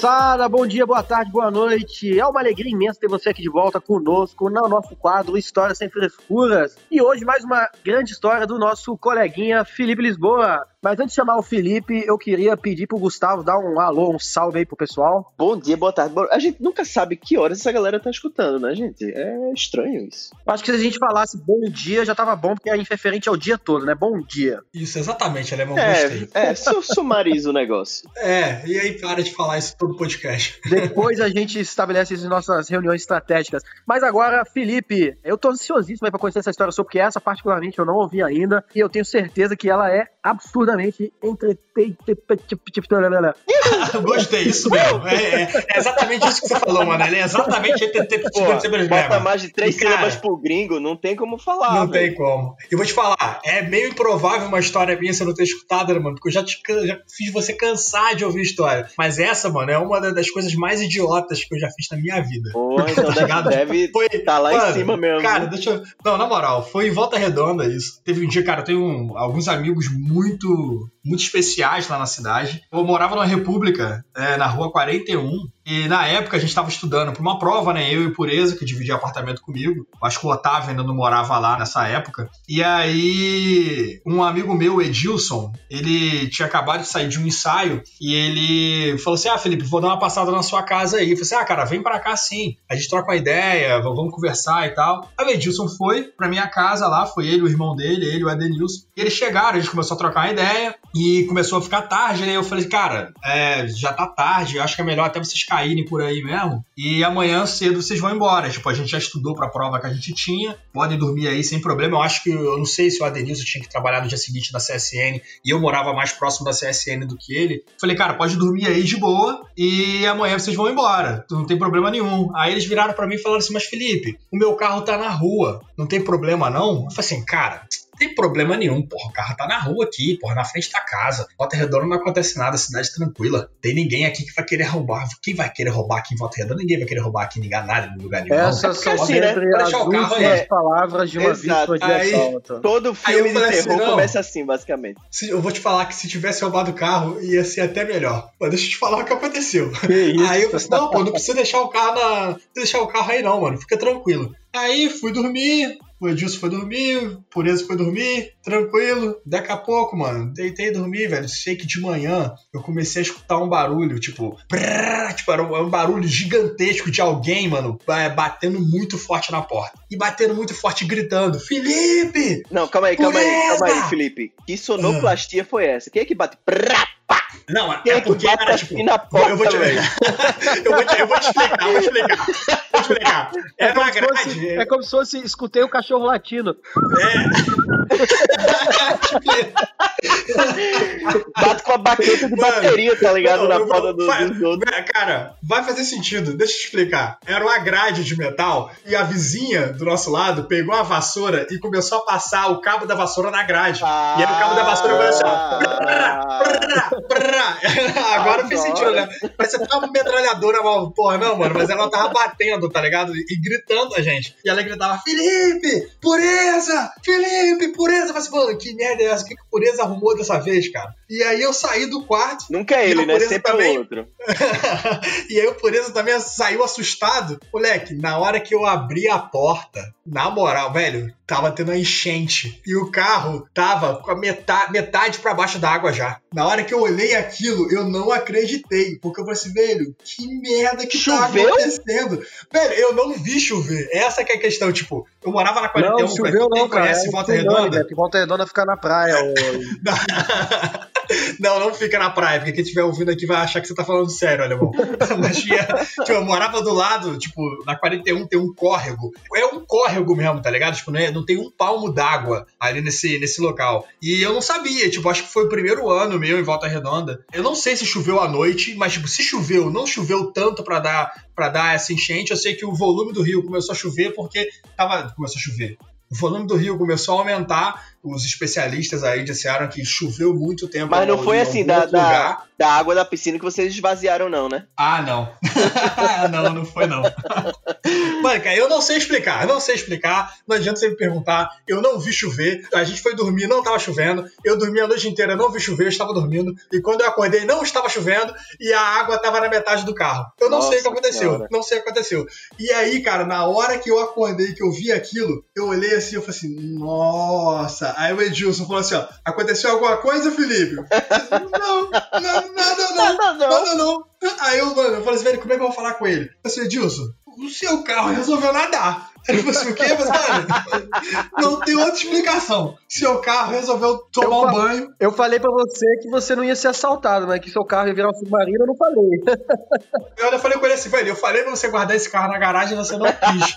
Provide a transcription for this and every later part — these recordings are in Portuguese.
moçada, bom dia, boa tarde, boa noite. É uma alegria imensa ter você aqui de volta conosco no nosso quadro História Sem Frescuras. E hoje mais uma grande história do nosso coleguinha Felipe Lisboa. Mas antes de chamar o Felipe, eu queria pedir pro Gustavo dar um alô, um salve aí pro pessoal. Bom dia, boa tarde. A gente nunca sabe que horas essa galera tá escutando, né, gente? É estranho isso. Acho que se a gente falasse bom dia já tava bom, porque é interferente ao dia todo, né? Bom dia. Isso, exatamente, Alemão, é, gostei. É, sumariza o negócio. É, e aí para de falar isso todo podcast. Depois a gente estabelece isso em nossas reuniões estratégicas. Mas agora, Felipe, eu tô ansiosíssimo pra conhecer essa história sua, porque essa particularmente eu não ouvi ainda, e eu tenho certeza que ela é absurdamente entretenida. Gostei, isso mesmo. É, é, é, exatamente isso que você falou, mano. Ele é exatamente entretenida. Bota mais de três sílabas pro gringo, não tem como falar. Não tem como. Eu vou te falar, é meio improvável uma história minha você não ter escutado, né, mano? Porque eu já, te, já fiz você cansar de ouvir história. Mas essa, mano, é uma das coisas mais idiotas que eu já fiz na minha vida. Pô, então tá deve estar tá lá mano, em cima mesmo. Cara, deixa eu. Não, na moral, foi em volta redonda isso. Teve um dia, cara, eu tenho um, alguns amigos muito muito especiais lá na cidade. Eu morava numa república, é, na rua 41, e na época a gente estava estudando para uma prova, né? Eu e o Pureza, que dividia apartamento comigo. Acho que o Otávio ainda não morava lá nessa época. E aí, um amigo meu, Edilson, ele tinha acabado de sair de um ensaio e ele falou assim: Ah, Felipe, vou dar uma passada na sua casa aí. Eu falei assim: Ah, cara, vem para cá sim. A gente troca uma ideia, vamos conversar e tal. Aí o Edilson foi pra minha casa lá, foi ele, o irmão dele, ele, o Adenilson. E eles chegaram, a gente começou a trocar uma ideia e começou a ficar tarde, né? Eu falei, cara, é, já tá tarde, acho que é melhor até vocês caírem por aí mesmo. E amanhã cedo vocês vão embora. Tipo, a gente já estudou pra prova que a gente tinha, podem dormir aí sem problema. Eu acho que, eu não sei se o Adenilson tinha que trabalhar no dia seguinte da CSN e eu morava mais próximo da CSN do que ele. Falei, cara, pode dormir aí de boa e amanhã vocês vão embora. Não tem problema nenhum. Aí eles viraram para mim e falaram assim, mas Felipe, o meu carro tá na rua, não tem problema não? Eu falei assim, cara, tem problema nenhum, porra. O carro tá na rua aqui, porra, na frente da casa. Volta Redonda não acontece nada, cidade tranquila. Tem ninguém aqui que vai querer roubar. Quem vai querer roubar aqui em Volta Redonda? Ninguém vai querer roubar aqui em nada, em lugar nenhum. Essas é são assim, né? deixar o carro aí. É, palavras de uma Exato. vítima de aí, assalto. Todo filme de assim, terror assim, começa assim, basicamente. Se, eu vou te falar que se tivesse roubado o carro, ia ser até melhor. Mas deixa eu te falar o que aconteceu. Que isso? Aí eu falei assim, não, pô, não precisa deixar o carro na. Não deixar o carro aí não, mano. Fica tranquilo. Aí fui dormir, o Edilson foi dormir, o Pureza foi dormir, tranquilo. Daqui a pouco, mano, deitei e dormi, velho. Sei que de manhã eu comecei a escutar um barulho, tipo, brrr, tipo era um, barulho gigantesco de alguém, mano, batendo muito forte na porta. E batendo muito forte, gritando: Felipe! Não, calma aí, calma aí, calma aí, Felipe. Que sonoplastia ah. foi essa? Quem é que bate? Brrr, pá! Não, é, é porque era tipo. Na porta, eu, vou te, eu, vou te, eu vou te explicar, vou te explicar. Vou te explicar. Era é uma grade. Fosse, é como se fosse escutei o cachorro latindo. É. Bate com a baqueta de Mano, bateria, tá ligado? Não, na porta do, dos outros. Cara, vai fazer sentido. Deixa eu te explicar. Era uma grade de metal e a vizinha do nosso lado pegou a vassoura e começou a passar o cabo da vassoura na grade. Ah, e aí o cabo da vassoura foi assim, ó. Agora fez sentido, né? Mas você tava uma metralhadora, porra, não, mano. Mas ela tava batendo, tá ligado? E gritando a gente. E ela gritava: Felipe, pureza! Felipe, pureza! Falei assim, mano, que merda é essa? O que, que pureza arrumou dessa vez, cara? E aí eu saí do quarto. Nunca é ele, né? Sempre também... é o outro. e aí o pureza também saiu assustado. Moleque, na hora que eu abri a porta, na moral, velho, tava tendo uma enchente. E o carro tava com a metade, metade para baixo da água já. Na hora que eu olhei aquilo, eu não acreditei. Porque eu falei assim, velho, que merda que tá Choveu? tá acontecendo? Velho, eu não vi chover. Essa que é a questão, tipo, eu morava na 41, não, choveu não, cara. conhece é Volta Redonda? Né? Que Volta Redonda fica na praia. não, não fica na praia, porque quem estiver ouvindo aqui vai achar que você tá falando sério, alemão. Mas tinha, tipo, eu morava do lado, tipo, na 41 tem um córrego. É um córrego mesmo, tá ligado? Tipo, não, é, não tem um palmo d'água ali nesse, nesse local. E eu não sabia, tipo, acho que foi o primeiro ano meu em Volta Redonda. Eu não sei se choveu à noite, mas, tipo, se choveu, não choveu tanto para dar para dar essa enchente. Eu sei que o volume do rio começou a chover porque tava começou a chover o volume do rio começou a aumentar os especialistas aí disseram que choveu muito tempo. Mas não foi assim da, da, da, água da piscina que vocês esvaziaram, não, né? Ah, não. não, não foi não. Mano, cara, eu não sei explicar, eu não sei explicar. Não adianta você me perguntar. Eu não vi chover. A gente foi dormir, não tava chovendo. Eu dormi a noite inteira, não vi chover, eu estava dormindo. E quando eu acordei, não estava chovendo e a água estava na metade do carro. Eu não Nossa sei o que aconteceu. Senhora. Não sei o que aconteceu. E aí, cara, na hora que eu acordei, que eu vi aquilo, eu olhei assim, eu falei assim, nossa. Aí o Edilson falou assim, ó, aconteceu alguma coisa, Felipe? não, não, nada não, nada não. Nada não. Aí eu, mano, eu falei assim, velho, como é que eu vou falar com ele? Eu falei assim, Edilson, o seu carro resolveu nadar. Ele falou assim, o quê? não tem outra explicação. Seu carro resolveu tomar eu um banho. Eu falei pra você que você não ia ser assaltado, mas que seu carro ia virar um submarino, eu não falei. Eu falei com ele assim, velho, eu falei pra você guardar esse carro na garagem e você não quis.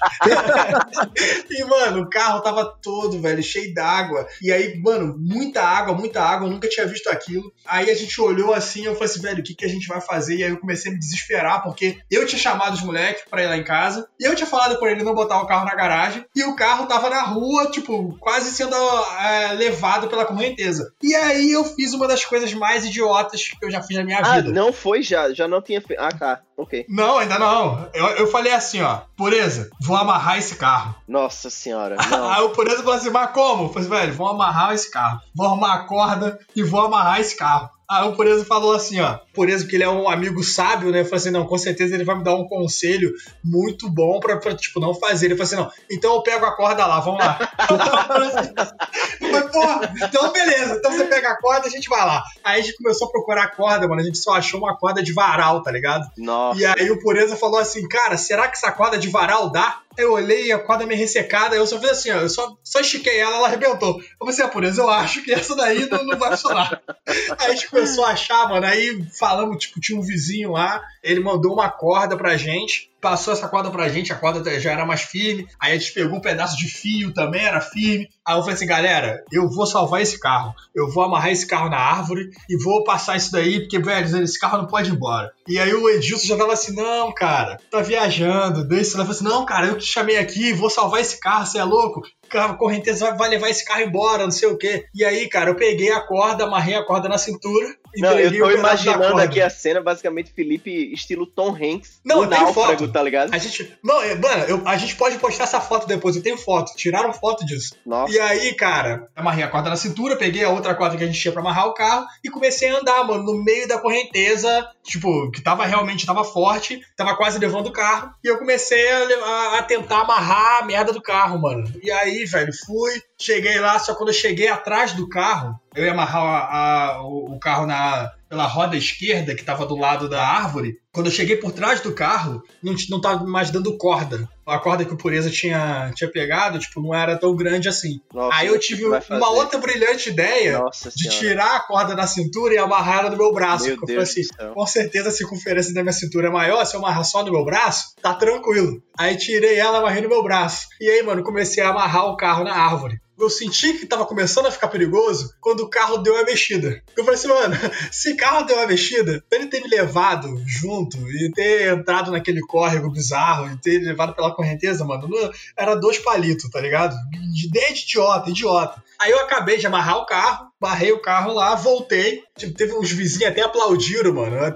e, mano, o carro tava todo, velho, cheio d'água. E aí, mano, muita água, muita água, eu nunca tinha visto aquilo. Aí a gente olhou assim, eu falei assim, velho, o que, que a gente vai fazer? E aí eu comecei a me desesperar, porque eu tinha chamado os moleques pra ir lá em casa, e eu tinha falado pra ele não botar o carro carro na garagem e o carro tava na rua, tipo, quase sendo é, levado pela correnteza. E aí eu fiz uma das coisas mais idiotas que eu já fiz na minha ah, vida. Não foi já, já não tinha feito. Ah, tá. Ok. Não, ainda não. Eu, eu falei assim, ó, pureza, vou amarrar esse carro. Nossa senhora. aí o pureza falou assim, mas como? Eu falei, velho, vou amarrar esse carro. Vou arrumar a corda e vou amarrar esse carro. Aí o Pureza falou assim, ó. Pureza, porque ele é um amigo sábio, né? Falou assim: não, com certeza ele vai me dar um conselho muito bom pra, pra tipo, não fazer. Ele falou assim: não, então eu pego a corda lá, vamos lá. eu falei, porra, então beleza, então você pega a corda e a gente vai lá. Aí a gente começou a procurar a corda, mano. A gente só achou uma corda de varal, tá ligado? Nossa. E aí o Pureza falou assim: cara, será que essa corda de varal dá? Eu olhei a corda meio ressecada, eu só fiz assim, ó, eu só, só estiquei ela, ela arrebentou. Eu falei assim, ah, pureza, eu acho que essa daí não, não vai funcionar. aí a gente começou a achar, mano, aí falamos, tipo, tinha um vizinho lá, ele mandou uma corda pra gente, passou essa corda pra gente, a corda já era mais firme, aí a gente pegou um pedaço de fio também, era firme. Aí eu falei assim, galera, eu vou salvar esse carro, eu vou amarrar esse carro na árvore e vou passar isso daí, porque, velho, esse carro não pode ir embora. E aí o Edilson já tava assim, não, cara, tá viajando, deixa. Ela falou assim, não, cara, eu te chamei aqui, vou salvar esse carro, você é louco? a correnteza vai levar esse carro embora, não sei o quê. E aí, cara, eu peguei a corda, amarrei a corda na cintura. Não, eu tô imaginando aqui a cena, basicamente, Felipe, estilo Tom Hanks. Não, tem foto. tá ligado? A gente. Não, é, mano, eu, a gente pode postar essa foto depois. Eu tenho foto. Tiraram foto disso. Nossa. E aí, cara, amarrei a corda na cintura, peguei a outra corda que a gente tinha pra amarrar o carro e comecei a andar, mano, no meio da correnteza, tipo, que tava realmente tava forte, tava quase levando o carro. E eu comecei a, a, a tentar amarrar a merda do carro, mano. E aí, velho, fui, cheguei lá, só quando eu cheguei atrás do carro, eu ia amarrar a, a, o, o carro na, pela roda esquerda que estava do lado da árvore. Quando eu cheguei por trás do carro, não, não tava mais dando corda. A corda que o Pureza tinha, tinha pegado, tipo, não era tão grande assim. Nossa, Aí eu tive uma outra brilhante ideia Nossa de senhora. tirar a corda da cintura e amarrar ela no meu braço. Meu eu falei assim, com certeza a circunferência da minha cintura é maior, se eu amarrar só no meu braço, tá tranquilo. Aí tirei ela, amarrei no meu braço. E aí, mano, comecei a amarrar o carro na árvore eu senti que tava começando a ficar perigoso quando o carro deu a mexida. Eu falei assim, mano, se o carro deu a mexida, ele ter me levado junto e ter entrado naquele córrego bizarro e ter levado pela correnteza, mano, era dois palitos, tá ligado? De ideia de idiota, idiota. Aí eu acabei de amarrar o carro, barrei o carro lá, voltei. Tipo, teve uns vizinhos até aplaudiram, mano. Eu,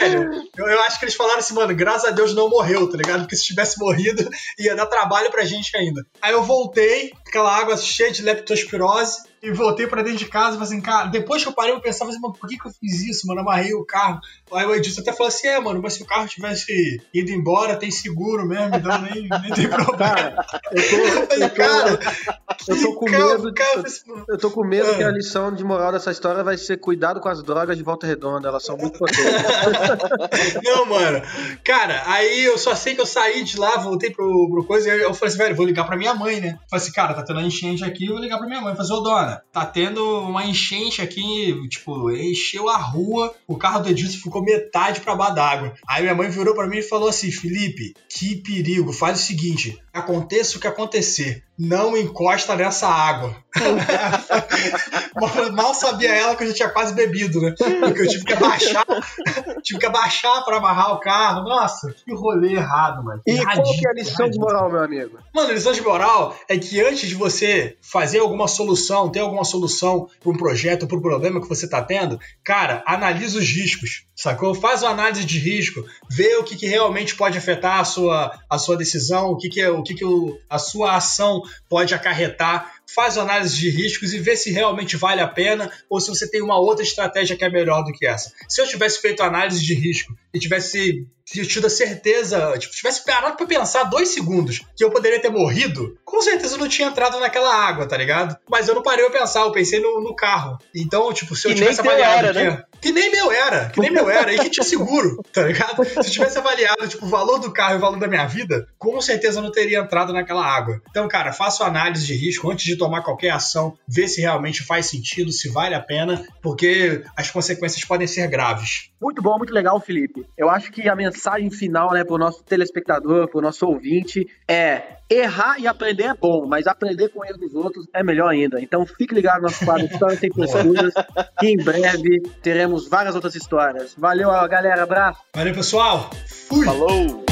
velho, eu, eu, acho que eles falaram assim, mano, graças a Deus não morreu, tá ligado? Porque se tivesse morrido, ia dar trabalho pra gente ainda. Aí eu voltei, aquela água cheia de leptospirose e voltei pra dentro de casa e falei assim, cara, depois que eu parei, eu pensava assim, mano, por que, que eu fiz isso, mano? Amarrei o carro. Aí o Edilson até falou assim, é, mano, mas se o carro tivesse ido embora, tem seguro mesmo, então nem, nem tem problema. Cara, eu tô, eu tô, cara, eu tô com medo, eu tô com medo que a lição de moral dessa história vai ser cuidado com as drogas de volta redonda, elas são muito potentes. Não, mano, cara, aí eu só sei que eu saí de lá, voltei pro, pro coisa, e eu falei assim, velho, vou ligar pra minha mãe, né? Falei assim, cara, tá tendo uma enchente aqui, eu vou ligar pra minha mãe. Eu falei assim, ô dona, tá tendo uma enchente aqui, tipo, encheu a rua, o carro do Edilson ficou metade pra baixo d'água. Aí minha mãe virou para mim e falou assim: Felipe, que perigo, faz o seguinte, aconteça o que acontecer, não encosta nessa água. Mal sabia ela que eu já tinha quase bebido, né? Porque eu tive que abaixar, tive que abaixar pra amarrar o carro. Nossa, que rolê errado, mano. E qual que é a lição de moral, meu amigo? Mano, a lição de moral é que antes de você fazer alguma solução, ter alguma solução para um projeto, para um problema que você tá tendo, cara, analisa os riscos, sacou? Faz uma análise de risco, vê o que, que realmente pode afetar a sua, a sua decisão, o que, que, é, o que, que o, a sua ação pode acarretar faz análise de riscos e vê se realmente vale a pena ou se você tem uma outra estratégia que é melhor do que essa. Se eu tivesse feito análise de risco e tivesse tido a certeza, tipo, tivesse parado pra pensar dois segundos que eu poderia ter morrido, com certeza eu não tinha entrado naquela água, tá ligado? Mas eu não parei pra pensar, eu pensei no, no carro. Então, tipo, se eu tivesse avaliado era, que, né? que nem meu era, que nem meu era, e que tinha seguro, tá ligado? Se eu tivesse avaliado, tipo, o valor do carro e o valor da minha vida, com certeza eu não teria entrado naquela água. Então, cara, faça uma análise de risco antes de tomar qualquer ação, vê se realmente faz sentido, se vale a pena, porque as consequências podem ser graves. Muito bom, muito legal, Felipe. Eu acho que a mensagem final, né, pro nosso telespectador, pro nosso ouvinte, é errar e aprender é bom, mas aprender com o erro dos outros é melhor ainda. Então fique ligado no nosso quadro Histórias Sem Frescuras, que em breve teremos várias outras histórias. Valeu, galera, abraço! Valeu, pessoal! Fui! Falou!